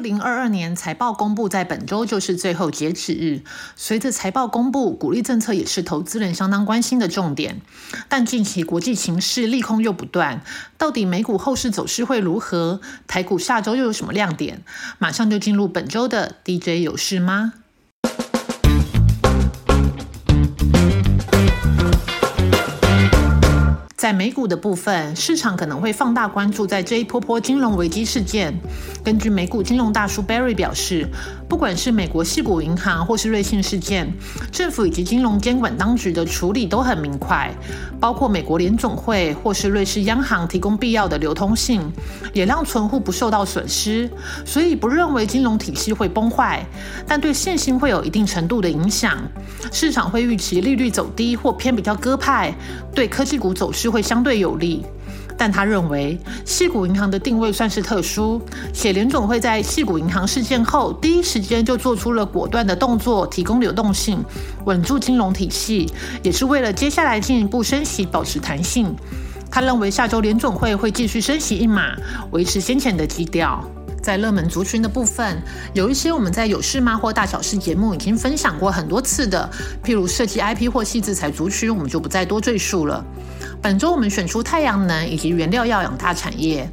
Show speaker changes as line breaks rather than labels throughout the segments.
零二二年财报公布在本周就是最后截止日。随着财报公布，鼓励政策也是投资人相当关心的重点。但近期国际形势利空又不断，到底美股后市走势会如何？台股下周又有什么亮点？马上就进入本周的 DJ 有事吗？在美股的部分，市场可能会放大关注在这一波波金融危机事件。根据美股金融大叔 Barry 表示，不管是美国系股银行或是瑞信事件，政府以及金融监管当局的处理都很明快，包括美国联总会或是瑞士央行提供必要的流通性，也让存户不受到损失，所以不认为金融体系会崩坏，但对信心会有一定程度的影响。市场会预期利率走低或偏比较鸽派，对科技股走势。会相对有利，但他认为，细谷银行的定位算是特殊，且联总会在细谷银行事件后第一时间就做出了果断的动作，提供流动性，稳住金融体系，也是为了接下来进一步升息保持弹性。他认为下周联总会会继续升息一码，维持先前的基调。在热门族群的部分，有一些我们在有事吗或大小事节目已经分享过很多次的，譬如设计 IP 或细制材族群，我们就不再多赘述了。本周我们选出太阳能以及原料药两大产业。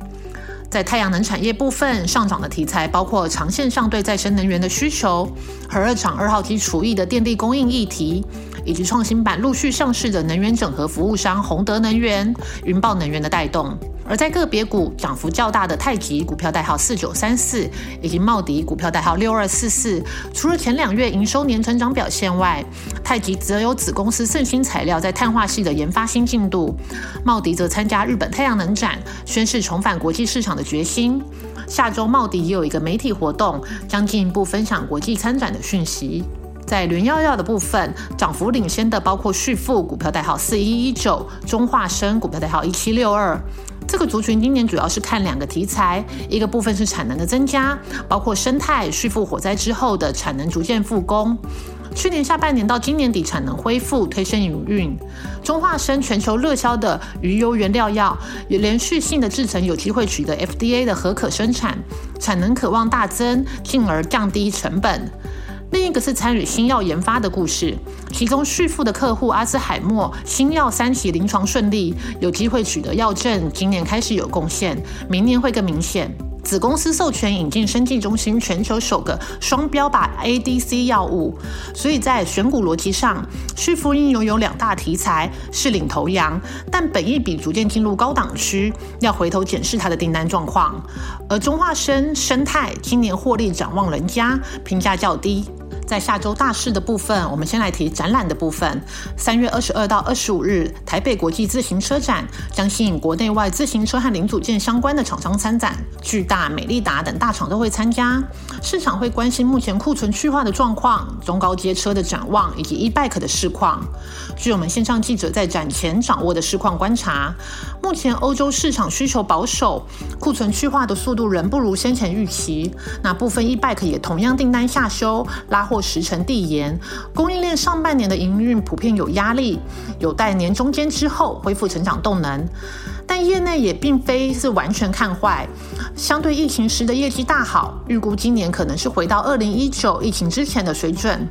在太阳能产业部分，上涨的题材包括长线上对再生能源的需求、和二厂二号机除役的电力供应议题，以及创新版陆续上市的能源整合服务商宏德能源、云豹能源的带动。而在个别股涨幅较大的太极股票代号四九三四，以及茂迪股票代号六二四四，除了前两月营收年成长表现外，太极则有子公司盛兴材料在碳化系的研发新进度，茂迪则参加日本太阳能展，宣示重返国际市场的决心。下周茂迪也有一个媒体活动，将进一步分享国际参展的讯息。在原药药的部分，涨幅领先的包括旭富股票代号四一一九，中化生股票代号一七六二。这个族群今年主要是看两个题材，一个部分是产能的增加，包括生态续复火灾之后的产能逐渐复工。去年下半年到今年底产能恢复，推升营运。中化生全球热销的鱼油原料药，有连续性的制成有机会取得 FDA 的合可生产，产能渴望大增，进而降低成本。另一个是参与新药研发的故事，其中续付的客户阿兹海默新药三期临床顺利，有机会取得药证，今年开始有贡献，明年会更明显。子公司授权引进生技中心全球首个双标靶 ADC 药物，所以在选股逻辑上，续付应拥有两大题材是领头羊，但本益比逐渐进入高档区，要回头检视它的订单状况。而中化生生态今年获利展望人家，评价较低。在下周大事的部分，我们先来提展览的部分。三月二十二到二十五日，台北国际自行车展将吸引国内外自行车和零组件相关的厂商参展，巨大、美利达等大厂都会参加。市场会关心目前库存去化的状况、中高阶车的展望以及 e-bike 的市况。据我们线上记者在展前掌握的市况观察，目前欧洲市场需求保守，库存去化的速度仍不如先前预期。那部分 e-bike 也同样订单下修，拉货。时程递延，供应链上半年的营运普遍有压力，有待年中间之后恢复成长动能。但业内也并非是完全看坏，相对疫情时的业绩大好，预估今年可能是回到二零一九疫情之前的水准。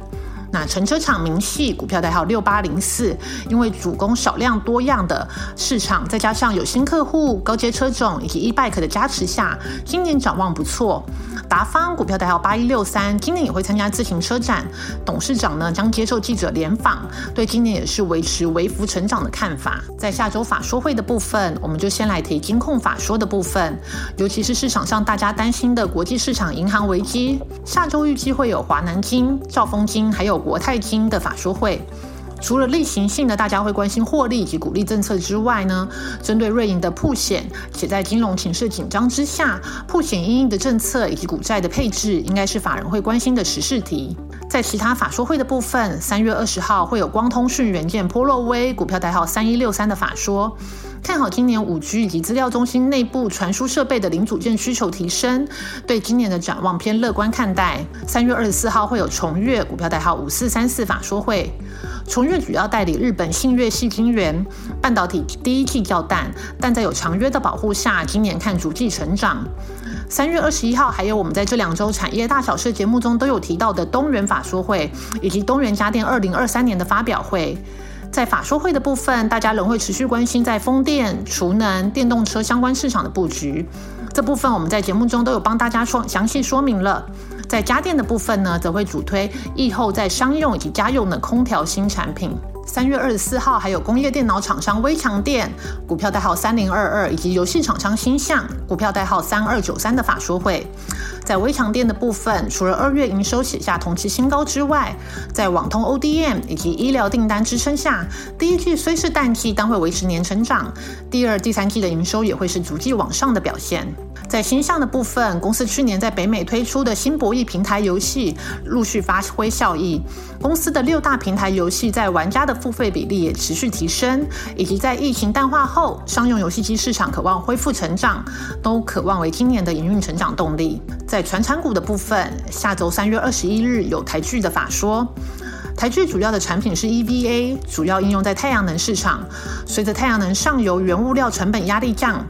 那乘车厂明细股票代号六八零四，因为主攻少量多样的市场，再加上有新客户、高阶车种以及 e-bike 的加持下，今年展望不错。达方股票代号八一六三，今年也会参加自行车展，董事长呢将接受记者联访，对今年也是维持微幅成长的看法。在下周法说会的部分，我们就先来提金控法说的部分，尤其是市场上大家担心的国际市场银行危机，下周预计会有华南金、兆丰金还有国泰金的法说会。除了例行性的大家会关心获利以及鼓励政策之外呢，针对瑞银的铺险，且在金融情势紧张之下，铺险应应的政策以及股债的配置，应该是法人会关心的时事题。在其他法说会的部分，三月二十号会有光通讯元件波洛威股票代号三一六三的法说，看好今年五 G 以及资料中心内部传输设备的零组件需求提升，对今年的展望偏乐观看待。三月二十四号会有重越股票代号五四三四法说会。重越主要代理日本信越细晶圆半导体，第一季较淡，但在有长约的保护下，今年看逐季成长。三月二十一号，还有我们在这两周产业大小事节目中都有提到的东元法说会，以及东元家电二零二三年的发表会。在法说会的部分，大家仍会持续关心在风电、储能、电动车相关市场的布局。这部分我们在节目中都有帮大家说详细说明了。在家电的部分呢，则会主推疫后在商用以及家用的空调新产品。三月二十四号，还有工业电脑厂商微强电股票代号三零二二，以及游戏厂商星象股票代号三二九三的法说会。在微强电的部分，除了二月营收写下同期新高之外，在网通 ODM 以及医疗订单支撑下，第一季虽是淡季，但会维持年成长。第二、第三季的营收也会是逐季往上的表现。在新项的部分，公司去年在北美推出的新博弈平台游戏陆续发挥效益。公司的六大平台游戏在玩家的付费比例也持续提升，以及在疫情淡化后，商用游戏机市场渴望恢复成长，都渴望为今年的营运成长动力。在传产股的部分，下周三月二十一日有台剧的法说。台剧主要的产品是 EVA，主要应用在太阳能市场。随着太阳能上游原物料成本压力降。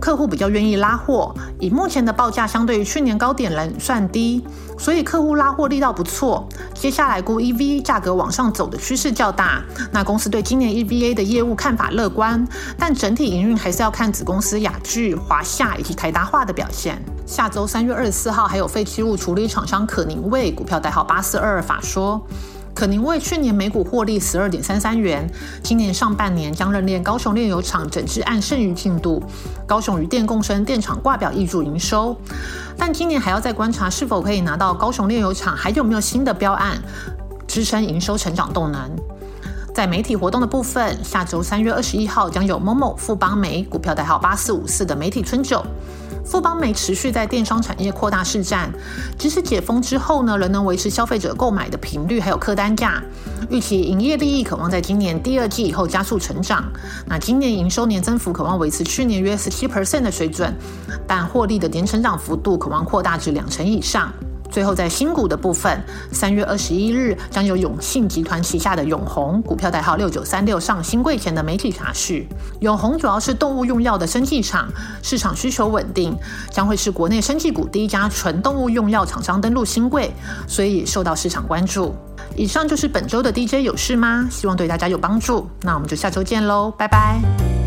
客户比较愿意拉货，以目前的报价相对于去年高点来算低，所以客户拉货力道不错。接下来估 E V 价格往上走的趋势较大，那公司对今年 EVA 的业务看法乐观，但整体营运还是要看子公司雅聚、华夏以及台达化的表现。下周三月二十四号还有废弃物处理厂商可宁味股票代号八四二二法说。可宁为去年每股获利十二点三三元，今年上半年将认列高雄炼油厂整治案剩余进度，高雄与电共生电厂挂表挹注营收，但今年还要再观察是否可以拿到高雄炼油厂还有没有新的标案支撑营收成长动能。在媒体活动的部分，下周三月二十一号将有某某富邦媒股票代号八四五四的媒体春酒。富邦美持续在电商产业扩大市占，即使解封之后呢，仍能维持消费者购买的频率还有客单价。预期营业利益渴望在今年第二季以后加速成长。那今年营收年增幅渴望维持去年约十七 percent 的水准，但获利的年成长幅度渴望扩大至两成以上。最后，在新股的部分，三月二十一日将有永信集团旗下的永红股票代号六九三六上新柜前的媒体查询。永红主要是动物用药的生技厂，市场需求稳定，将会是国内生技股第一家纯动物用药厂商登陆新柜，所以受到市场关注。以上就是本周的 DJ 有事吗？希望对大家有帮助。那我们就下周见喽，拜拜。